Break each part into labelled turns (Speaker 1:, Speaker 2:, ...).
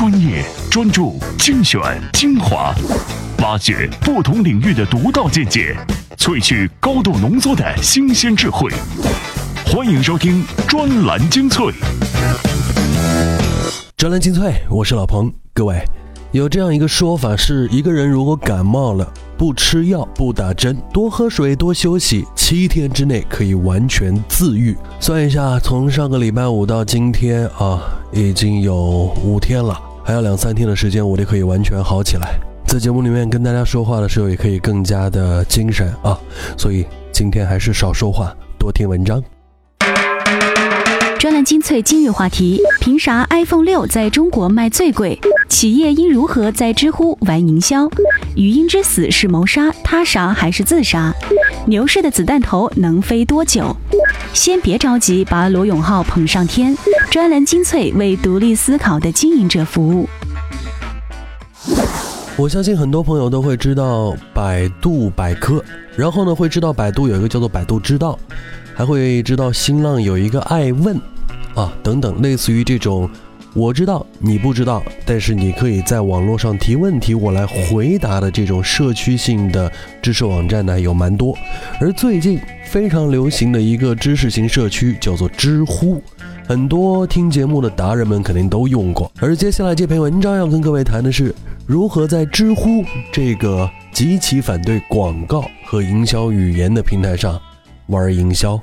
Speaker 1: 专业、专注、精选、精华，挖掘不同领域的独到见解，萃取高度浓缩的新鲜智慧。欢迎收听专栏精粹。
Speaker 2: 专栏精粹，我是老彭。各位，有这样一个说法是：一个人如果感冒了，不吃药、不打针，多喝水、多休息，七天之内可以完全自愈。算一下，从上个礼拜五到今天啊，已经有五天了，还有两三天的时间，我就可以完全好起来。在节目里面跟大家说话的时候，也可以更加的精神啊。所以今天还是少说话，多听文章。
Speaker 3: 专栏精粹今日话题：凭啥 iPhone 六在中国卖最贵？企业应如何在知乎玩营销？语音之死是谋杀、他杀还是自杀？牛市的子弹头能飞多久？先别着急把罗永浩捧上天。专栏精粹为独立思考的经营者服务。
Speaker 2: 我相信很多朋友都会知道百度百科，然后呢会知道百度有一个叫做百度知道，还会知道新浪有一个爱问。啊，等等，类似于这种，我知道你不知道，但是你可以在网络上提问题，我来回答的这种社区性的知识网站呢，有蛮多。而最近非常流行的一个知识型社区叫做知乎，很多听节目的达人们肯定都用过。而接下来这篇文章要跟各位谈的是，如何在知乎这个极其反对广告和营销语言的平台上玩营销。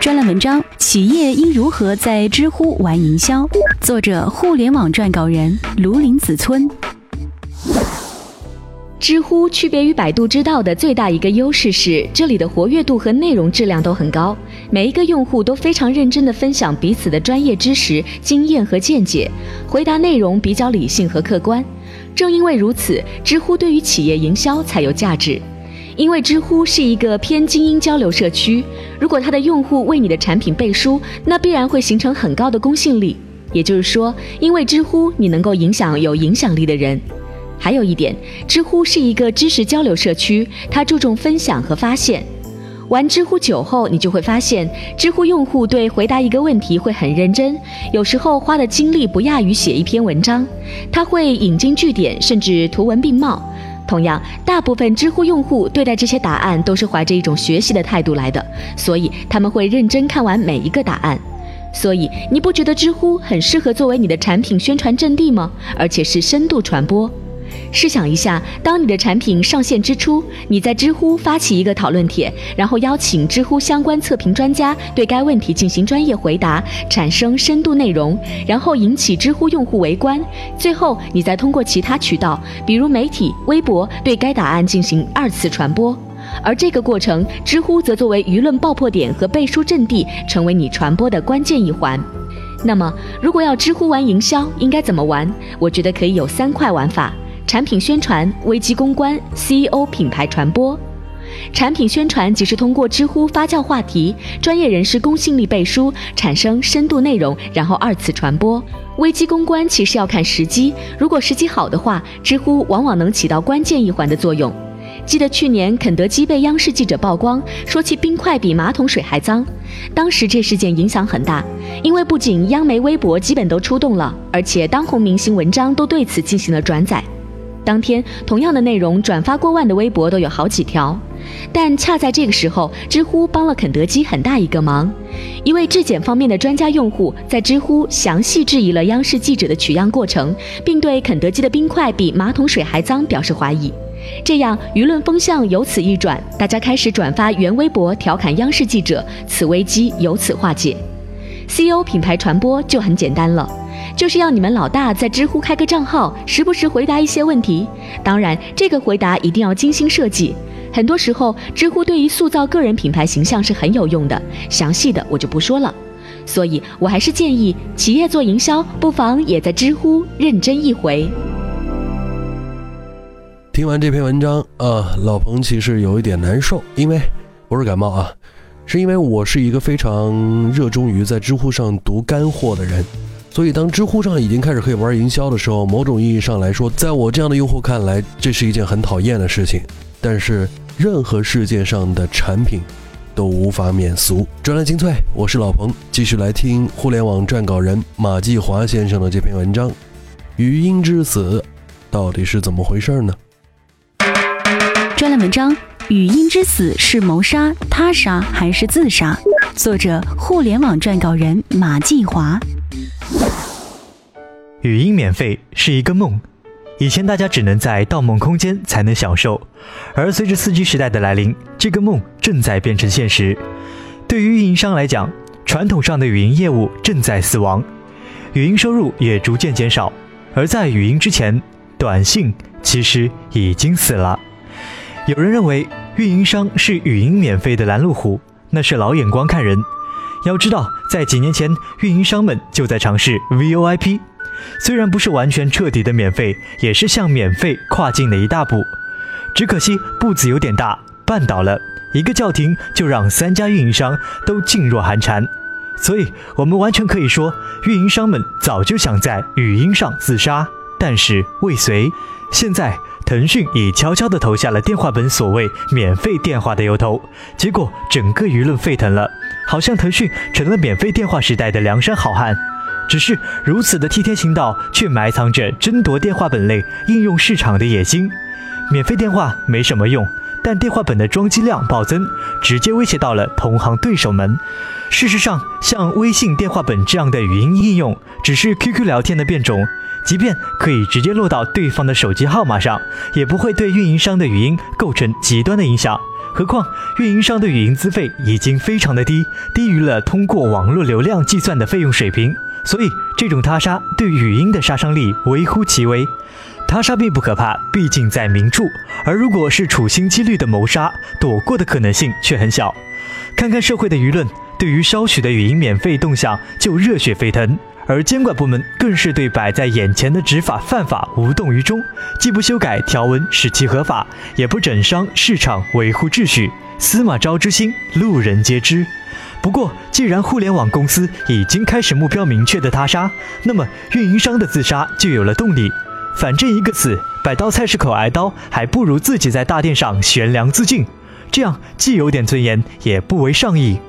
Speaker 3: 专栏文章：企业应如何在知乎玩营销？作者：互联网撰稿人卢林子村。知乎区别于百度知道的最大一个优势是，这里的活跃度和内容质量都很高，每一个用户都非常认真地分享彼此的专业知识、经验和见解，回答内容比较理性和客观。正因为如此，知乎对于企业营销才有价值。因为知乎是一个偏精英交流社区，如果它的用户为你的产品背书，那必然会形成很高的公信力。也就是说，因为知乎你能够影响有影响力的人。还有一点，知乎是一个知识交流社区，它注重分享和发现。玩知乎久后，你就会发现，知乎用户对回答一个问题会很认真，有时候花的精力不亚于写一篇文章。他会引经据典，甚至图文并茂。同样，大部分知乎用户对待这些答案都是怀着一种学习的态度来的，所以他们会认真看完每一个答案。所以，你不觉得知乎很适合作为你的产品宣传阵地吗？而且是深度传播。试想一下，当你的产品上线之初，你在知乎发起一个讨论帖，然后邀请知乎相关测评专家对该问题进行专业回答，产生深度内容，然后引起知乎用户围观，最后你再通过其他渠道，比如媒体、微博，对该答案进行二次传播。而这个过程，知乎则作为舆论爆破点和背书阵地，成为你传播的关键一环。那么，如果要知乎玩营销，应该怎么玩？我觉得可以有三块玩法。产品宣传、危机公关、CEO 品牌传播。产品宣传即是通过知乎发酵话题，专业人士公信力背书，产生深度内容，然后二次传播。危机公关其实要看时机，如果时机好的话，知乎往往能起到关键一环的作用。记得去年肯德基被央视记者曝光，说其冰块比马桶水还脏，当时这事件影响很大，因为不仅央媒、微博基本都出动了，而且当红明星文章都对此进行了转载。当天，同样的内容转发过万的微博都有好几条，但恰在这个时候，知乎帮了肯德基很大一个忙。一位质检方面的专家用户在知乎详细质疑了央视记者的取样过程，并对肯德基的冰块比马桶水还脏表示怀疑。这样，舆论风向由此一转，大家开始转发原微博调侃央视记者，此危机由此化解。CEO 品牌传播就很简单了。就是要你们老大在知乎开个账号，时不时回答一些问题。当然，这个回答一定要精心设计。很多时候，知乎对于塑造个人品牌形象是很有用的。详细的我就不说了。所以我还是建议企业做营销，不妨也在知乎认真一回。
Speaker 2: 听完这篇文章啊，老彭其实有一点难受，因为不是感冒啊，是因为我是一个非常热衷于在知乎上读干货的人。所以，当知乎上已经开始可以玩营销的时候，某种意义上来说，在我这样的用户看来，这是一件很讨厌的事情。但是，任何世界上的产品，都无法免俗。专栏精粹，我是老彭，继续来听互联网撰稿人马继华先生的这篇文章：语音之死到底是怎么回事呢？
Speaker 4: 专栏文章：语音之死是谋杀、他杀还是自杀？作者：互联网撰稿人马继华。
Speaker 5: 语音免费是一个梦。以前大家只能在盗梦空间才能享受，而随着四 G 时代的来临，这个梦正在变成现实。对于运营商来讲，传统上的语音业务正在死亡，语音收入也逐渐减少。而在语音之前，短信其实已经死了。有人认为运营商是语音免费的拦路虎，那是老眼光看人。要知道，在几年前，运营商们就在尝试 VoIP。虽然不是完全彻底的免费，也是向免费跨进了一大步。只可惜步子有点大，绊倒了一个叫停，就让三家运营商都噤若寒蝉。所以，我们完全可以说，运营商们早就想在语音上自杀，但是未遂。现在，腾讯已悄悄地投下了电话本所谓免费电话的由头，结果整个舆论沸腾了，好像腾讯成了免费电话时代的梁山好汉。只是如此的替天行道，却埋藏着争夺电话本类应用市场的野心。免费电话没什么用，但电话本的装机量暴增，直接威胁到了同行对手们。事实上，像微信电话本这样的语音应用，只是 QQ 聊天的变种，即便可以直接落到对方的手机号码上，也不会对运营商的语音构成极端的影响。何况，运营商的语音资费已经非常的低，低于了通过网络流量计算的费用水平。所以，这种他杀对语音的杀伤力微乎其微。他杀并不可怕，毕竟在明处；而如果是处心积虑的谋杀，躲过的可能性却很小。看看社会的舆论，对于稍许的语音免费动向就热血沸腾，而监管部门更是对摆在眼前的执法犯法无动于衷，既不修改条文使其合法，也不整伤市场维护秩序。司马昭之心，路人皆知。不过，既然互联网公司已经开始目标明确的他杀，那么运营商的自杀就有了动力。反正一个死，摆到菜市口挨刀，还不如自己在大殿上悬梁自尽，这样既有点尊严，也不为上意。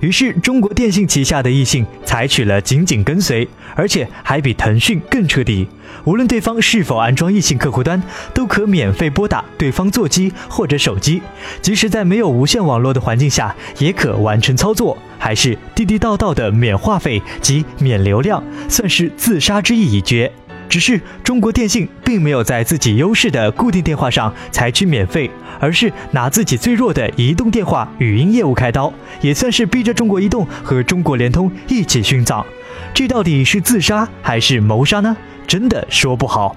Speaker 5: 于是，中国电信旗下的易信采取了紧紧跟随，而且还比腾讯更彻底。无论对方是否安装易信客户端，都可免费拨打对方座机或者手机，即使在没有无线网络的环境下，也可完成操作，还是地地道道的免话费及免流量，算是自杀之意已决。只是中国电信并没有在自己优势的固定电话上采取免费，而是拿自己最弱的移动电话语音业务开刀，也算是逼着中国移动和中国联通一起殉葬。这到底是自杀还是谋杀呢？真的说不好。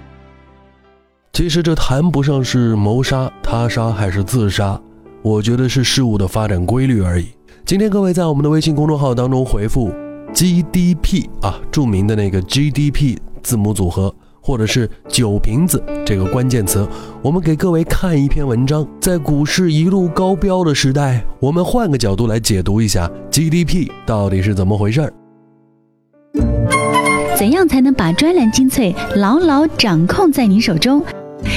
Speaker 2: 其实这谈不上是谋杀、他杀还是自杀，我觉得是事物的发展规律而已。今天各位在我们的微信公众号当中回复 GDP 啊，著名的那个 GDP。字母组合，或者是酒瓶子这个关键词，我们给各位看一篇文章。在股市一路高标的时代，我们换个角度来解读一下 GDP 到底是怎么回事儿。
Speaker 4: 怎样才能把专栏精粹牢牢掌控在你手中？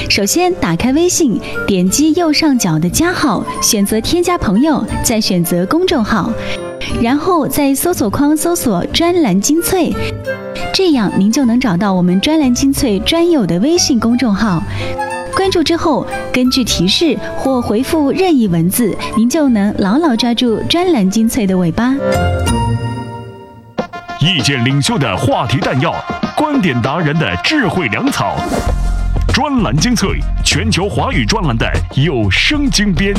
Speaker 4: 首先，打开微信，点击右上角的加号，选择添加朋友，再选择公众号，然后在搜索框搜索“专栏精粹”，这样您就能找到我们“专栏精粹”专有的微信公众号。关注之后，根据提示或回复任意文字，您就能牢牢抓住“专栏精粹”的尾巴。
Speaker 1: 意见领袖的话题弹药，观点达人的智慧粮草。专栏精粹，全球华语专栏的有声精编。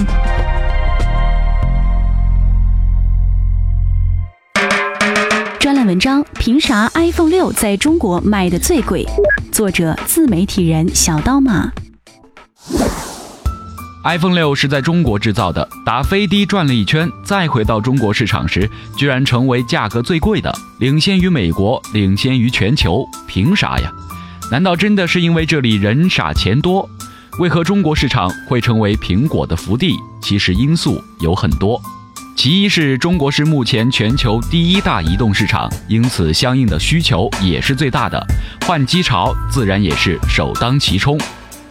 Speaker 4: 专栏文章：凭啥 iPhone 六在中国卖的最贵？作者：自媒体人小刀马。
Speaker 6: iPhone 六是在中国制造的，打飞的转了一圈，再回到中国市场时，居然成为价格最贵的，领先于美国，领先于全球，凭啥呀？难道真的是因为这里人傻钱多？为何中国市场会成为苹果的福地？其实因素有很多。其一是中国是目前全球第一大移动市场，因此相应的需求也是最大的，换机潮自然也是首当其冲。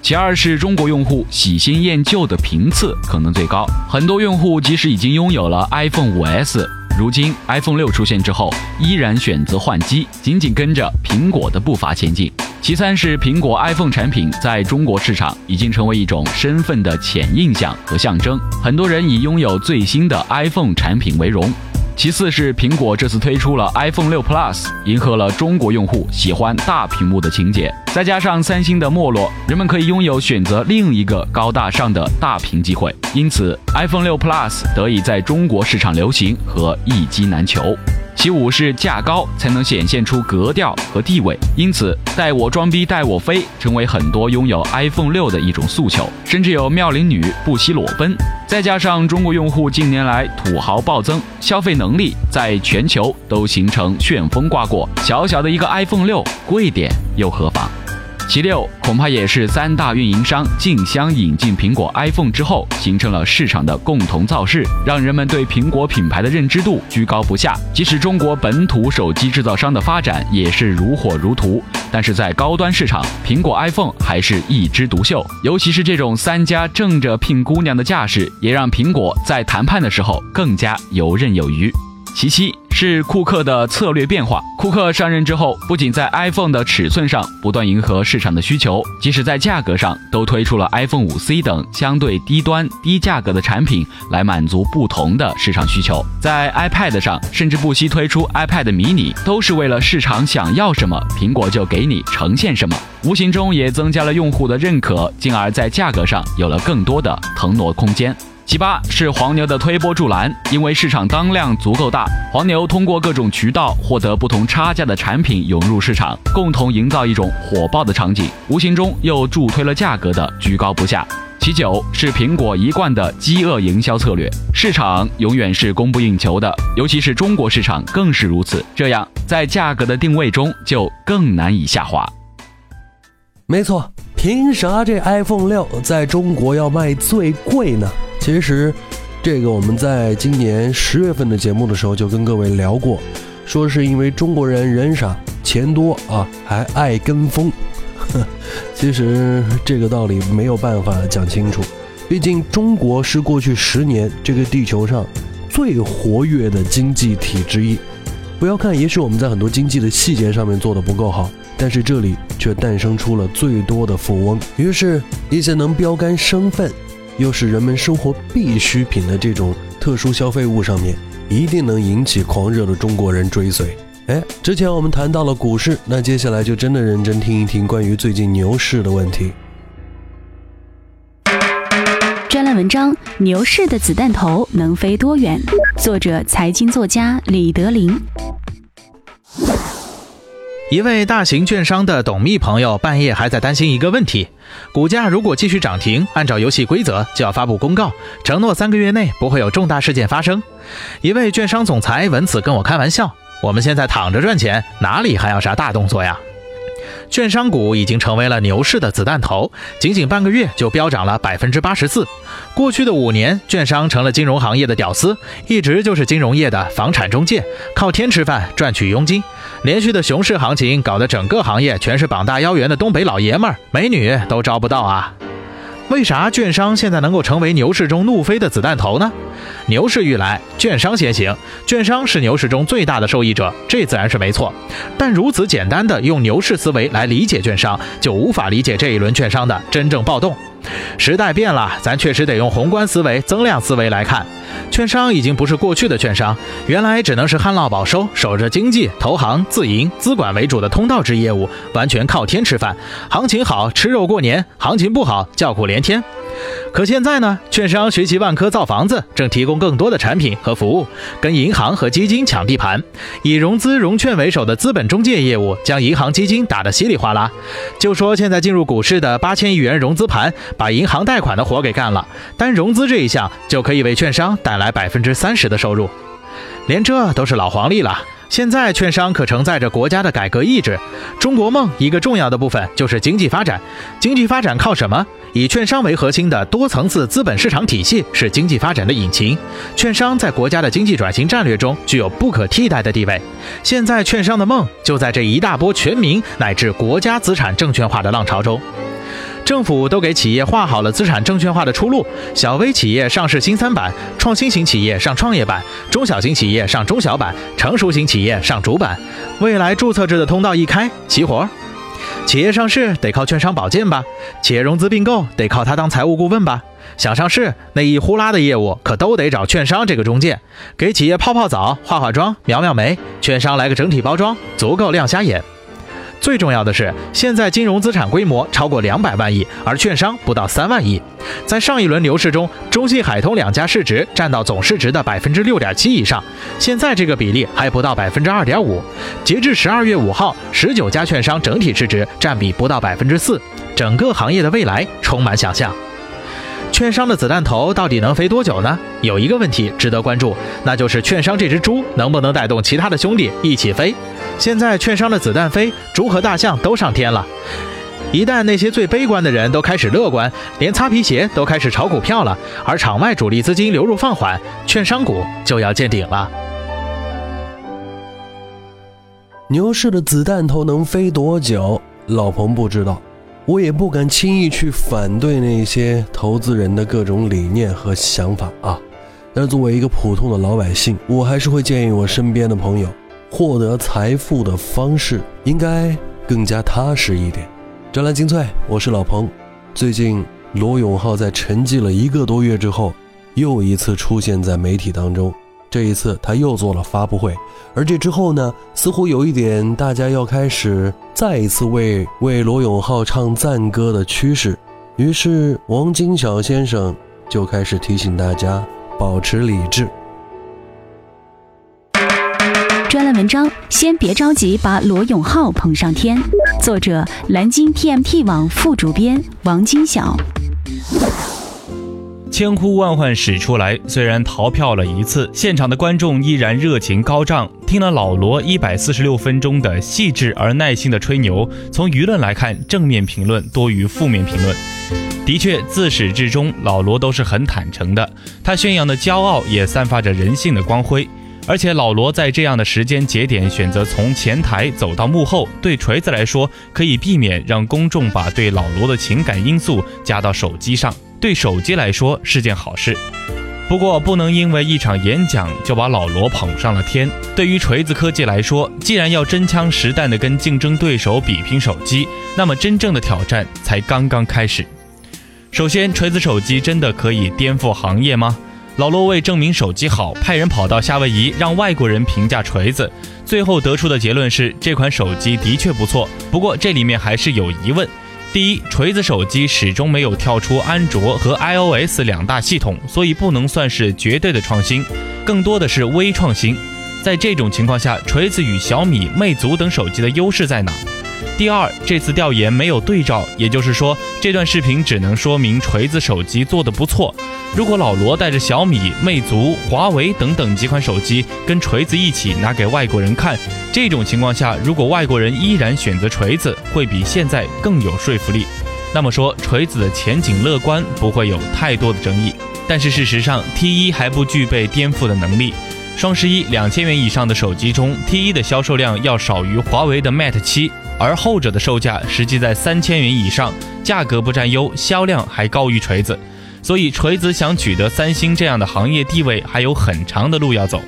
Speaker 6: 其二是中国用户喜新厌旧的频次可能最高，很多用户即使已经拥有了 iPhone 5S，如今 iPhone 六出现之后，依然选择换机，紧紧跟着苹果的步伐前进。其三是苹果 iPhone 产品在中国市场已经成为一种身份的潜印象和象征，很多人以拥有最新的 iPhone 产品为荣。其次是苹果这次推出了 iPhone 六 Plus，迎合了中国用户喜欢大屏幕的情节。再加上三星的没落，人们可以拥有选择另一个高大上的大屏机会，因此 iPhone 六 Plus 得以在中国市场流行和一机难求。其五是价高才能显现出格调和地位，因此带我装逼带我飞成为很多拥有 iPhone 六的一种诉求，甚至有妙龄女不惜裸奔。再加上中国用户近年来土豪暴增，消费能力在全球都形成旋风刮过，小小的一个 iPhone 六贵点又何妨？其六，恐怕也是三大运营商竞相引进苹果 iPhone 之后，形成了市场的共同造势，让人们对苹果品牌的认知度居高不下。即使中国本土手机制造商的发展也是如火如荼，但是在高端市场，苹果 iPhone 还是一枝独秀。尤其是这种三家争着聘姑娘的架势，也让苹果在谈判的时候更加游刃有余。其七。是库克的策略变化。库克上任之后，不仅在 iPhone 的尺寸上不断迎合市场的需求，即使在价格上都推出了 iPhone 5C 等相对低端、低价格的产品来满足不同的市场需求。在 iPad 上，甚至不惜推出 iPad mini，都是为了市场想要什么，苹果就给你呈现什么，无形中也增加了用户的认可，进而，在价格上有了更多的腾挪空间。其八是黄牛的推波助澜，因为市场当量足够大，黄牛通过各种渠道获得不同差价的产品涌入市场，共同营造一种火爆的场景，无形中又助推了价格的居高不下。其九是苹果一贯的饥饿营销策略，市场永远是供不应求的，尤其是中国市场更是如此，这样在价格的定位中就更难以下滑。
Speaker 2: 没错，凭啥这 iPhone 六在中国要卖最贵呢？其实，这个我们在今年十月份的节目的时候就跟各位聊过，说是因为中国人人傻钱多啊，还爱跟风。其实这个道理没有办法讲清楚，毕竟中国是过去十年这个地球上最活跃的经济体之一。不要看，也许我们在很多经济的细节上面做的不够好，但是这里却诞生出了最多的富翁。于是，一些能标杆身份。又是人们生活必需品的这种特殊消费物，上面一定能引起狂热的中国人追随。哎，之前我们谈到了股市，那接下来就真的认真听一听关于最近牛市的问题。
Speaker 4: 专栏文章：牛市的子弹头能飞多远？作者：财经作家李德林。
Speaker 7: 一位大型券商的董秘朋友半夜还在担心一个问题：股价如果继续涨停，按照游戏规则就要发布公告，承诺三个月内不会有重大事件发生。一位券商总裁闻此跟我开玩笑：“我们现在躺着赚钱，哪里还要啥大动作呀？”券商股已经成为了牛市的子弹头，仅仅半个月就飙涨了百分之八十四。过去的五年，券商成了金融行业的屌丝，一直就是金融业的房产中介，靠天吃饭，赚取佣金。连续的熊市行情搞得整个行业全是膀大腰圆的东北老爷们儿，美女都招不到啊。为啥券商现在能够成为牛市中怒飞的子弹头呢？牛市欲来，券商先行，券商是牛市中最大的受益者，这自然是没错。但如此简单的用牛市思维来理解券商，就无法理解这一轮券商的真正暴动。时代变了，咱确实得用宏观思维、增量思维来看。券商已经不是过去的券商，原来只能是旱涝保收、守着经济、投行、自营、资管为主的通道制业务，完全靠天吃饭。行情好吃肉过年，行情不好叫苦连天。可现在呢，券商学习万科造房子，正提供更多的产品和服务，跟银行和基金抢地盘，以融资融券为首的资本中介业务将银行基金打得稀里哗啦。就说现在进入股市的八千亿元融资盘，把银行贷款的活给干了，单融资这一项就可以为券商带来百分之三十的收入，连这都是老黄历了。现在券商可承载着国家的改革意志，中国梦一个重要的部分就是经济发展。经济发展靠什么？以券商为核心的多层次资本市场体系是经济发展的引擎。券商在国家的经济转型战略中具有不可替代的地位。现在券商的梦就在这一大波全民乃至国家资产证券化的浪潮中。政府都给企业画好了资产证券化的出路，小微企业上市新三板，创新型企业上创业板，中小型企业上中小板，成熟型企业上主板。未来注册制的通道一开，齐活。企业上市得靠券商保荐吧，企业融资并购得靠他当财务顾问吧。想上市那一呼啦的业务可都得找券商这个中介，给企业泡泡澡、化化妆、描描眉，券商来个整体包装，足够亮瞎眼。最重要的是，现在金融资产规模超过两百万亿，而券商不到三万亿。在上一轮牛市中，中信、海通两家市值占到总市值的百分之六点七以上，现在这个比例还不到百分之二点五。截至十二月五号，十九家券商整体市值占比不到百分之四，整个行业的未来充满想象。券商的子弹头到底能飞多久呢？有一个问题值得关注，那就是券商这只猪能不能带动其他的兄弟一起飞？现在券商的子弹飞，猪和大象都上天了。一旦那些最悲观的人都开始乐观，连擦皮鞋都开始炒股票了，而场外主力资金流入放缓，券商股就要见顶了。
Speaker 2: 牛市的子弹头能飞多久？老彭不知道。我也不敢轻易去反对那些投资人的各种理念和想法啊，但是作为一个普通的老百姓，我还是会建议我身边的朋友，获得财富的方式应该更加踏实一点。专栏精粹，我是老彭。最近罗永浩在沉寂了一个多月之后，又一次出现在媒体当中。这一次他又做了发布会，而这之后呢，似乎有一点大家要开始再一次为为罗永浩唱赞歌的趋势。于是王金小先生就开始提醒大家保持理智。
Speaker 4: 专栏文章：先别着急把罗永浩捧上天。作者：蓝鲸 TMT 网副主编王金晓。
Speaker 8: 千呼万唤始出来，虽然逃票了一次，现场的观众依然热情高涨。听了老罗一百四十六分钟的细致而耐心的吹牛，从舆论来看，正面评论多于负面评论。的确，自始至终，老罗都是很坦诚的，他宣扬的骄傲也散发着人性的光辉。而且，老罗在这样的时间节点选择从前台走到幕后，对锤子来说，可以避免让公众把对老罗的情感因素加到手机上。对手机来说是件好事，不过不能因为一场演讲就把老罗捧上了天。对于锤子科技来说，既然要真枪实弹地跟竞争对手比拼手机，那么真正的挑战才刚刚开始。首先，锤子手机真的可以颠覆行业吗？老罗为证明手机好，派人跑到夏威夷让外国人评价锤子，最后得出的结论是这款手机的确不错。不过这里面还是有疑问。第一，锤子手机始终没有跳出安卓和 iOS 两大系统，所以不能算是绝对的创新，更多的是微创新。在这种情况下，锤子与小米、魅族等手机的优势在哪？第二，这次调研没有对照，也就是说，这段视频只能说明锤子手机做得不错。如果老罗带着小米、魅族、华为等等几款手机跟锤子一起拿给外国人看，这种情况下，如果外国人依然选择锤子，会比现在更有说服力。那么说，锤子的前景乐观，不会有太多的争议。但是事实上，T 一还不具备颠覆的能力。双十一两千元以上的手机中，T 一的销售量要少于华为的 Mate 七。而后者的售价实际在三千元以上，价格不占优，销量还高于锤子，所以锤子想取得三星这样的行业地位还有很长的路要走。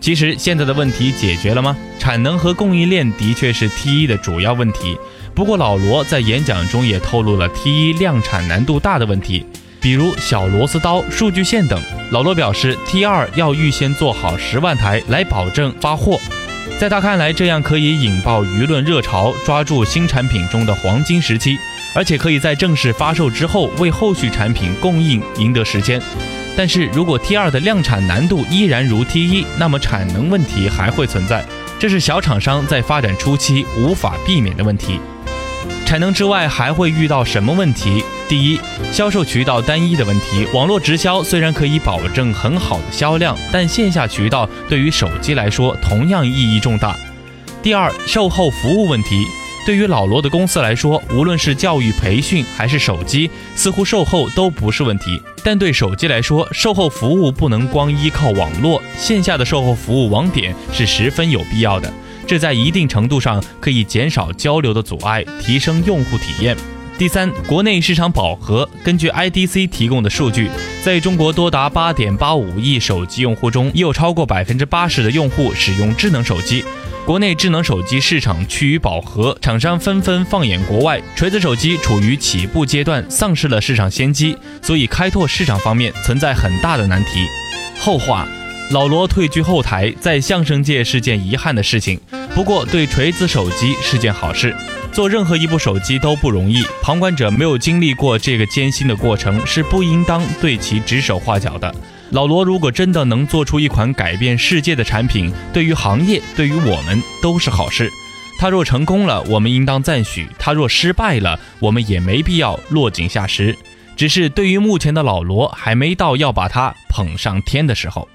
Speaker 8: 其实现在的问题解决了吗？产能和供应链的确是 T 一的主要问题。不过老罗在演讲中也透露了 T 一量产难度大的问题，比如小螺丝刀、数据线等。老罗表示，T 二要预先做好十万台来保证发货。在他看来，这样可以引爆舆论热潮，抓住新产品中的黄金时期，而且可以在正式发售之后为后续产品供应赢得时间。但是如果 T 二的量产难度依然如 T 一，那么产能问题还会存在，这是小厂商在发展初期无法避免的问题。产能之外还会遇到什么问题？第一，销售渠道单一的问题。网络直销虽然可以保证很好的销量，但线下渠道对于手机来说同样意义重大。第二，售后服务问题。对于老罗的公司来说，无论是教育培训还是手机，似乎售后都不是问题。但对手机来说，售后服务不能光依靠网络，线下的售后服务网点是十分有必要的。这在一定程度上可以减少交流的阻碍，提升用户体验。第三，国内市场饱和。根据 IDC 提供的数据，在中国多达八点八五亿手机用户中，已有超过百分之八十的用户使用智能手机。国内智能手机市场趋于饱和，厂商纷纷放眼国外，锤子手机处于起步阶段，丧失了市场先机，所以开拓市场方面存在很大的难题。后话，老罗退居后台，在相声界是件遗憾的事情，不过对锤子手机是件好事。做任何一部手机都不容易，旁观者没有经历过这个艰辛的过程，是不应当对其指手画脚的。老罗如果真的能做出一款改变世界的产品，对于行业，对于我们都是好事。他若成功了，我们应当赞许；他若失败了，我们也没必要落井下石。只是对于目前的老罗，还没到要把他捧上天的时候。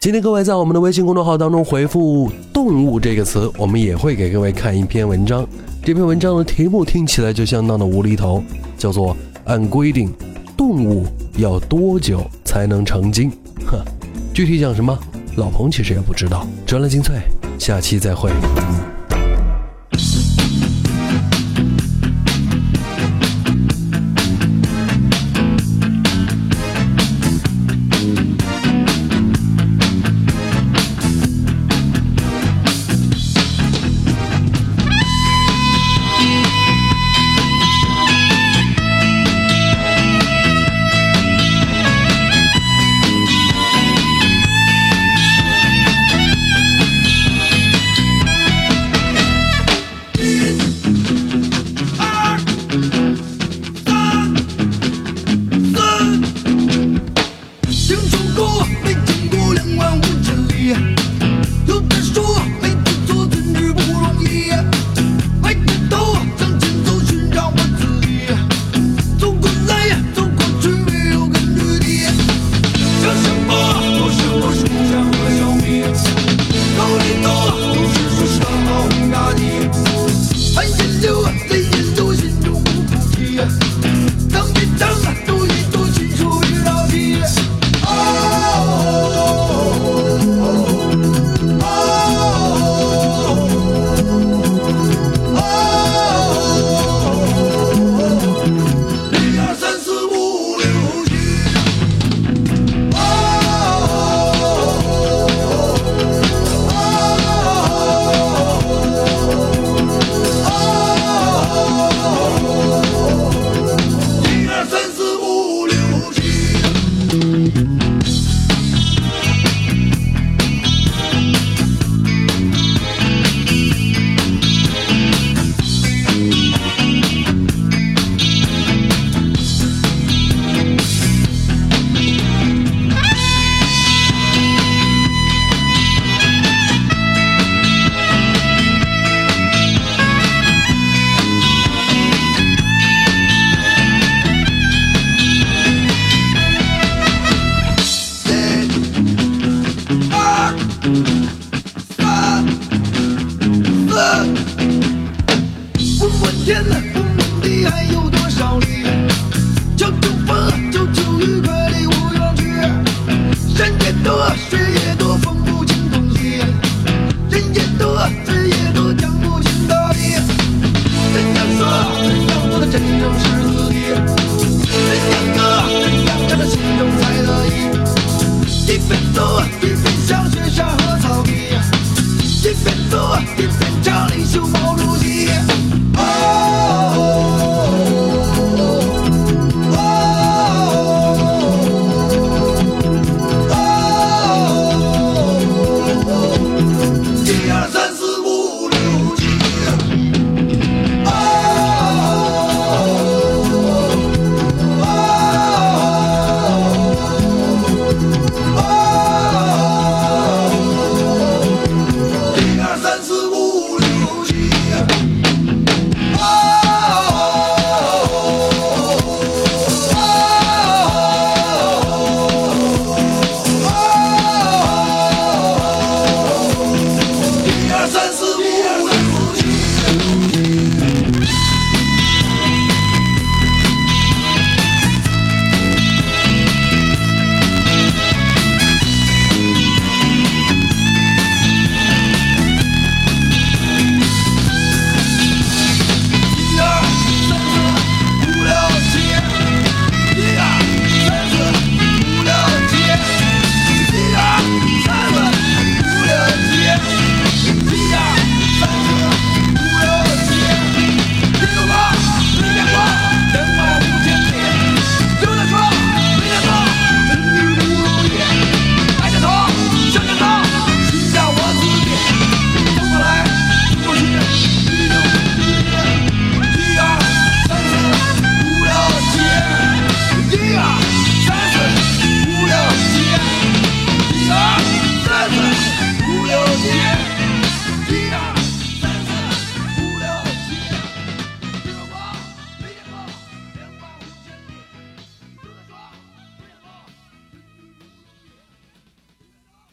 Speaker 2: 今天各位在我们的微信公众号当中回复“动物”这个词，我们也会给各位看一篇文章。这篇文章的题目听起来就相当的无厘头，叫做“按规定，动物要多久才能成精”。呵，具体讲什么，老彭其实也不知道。专栏精粹，下期再会。
Speaker 9: 天，工地还有多少里？求求风，求求雨，快离我远去。山间的水。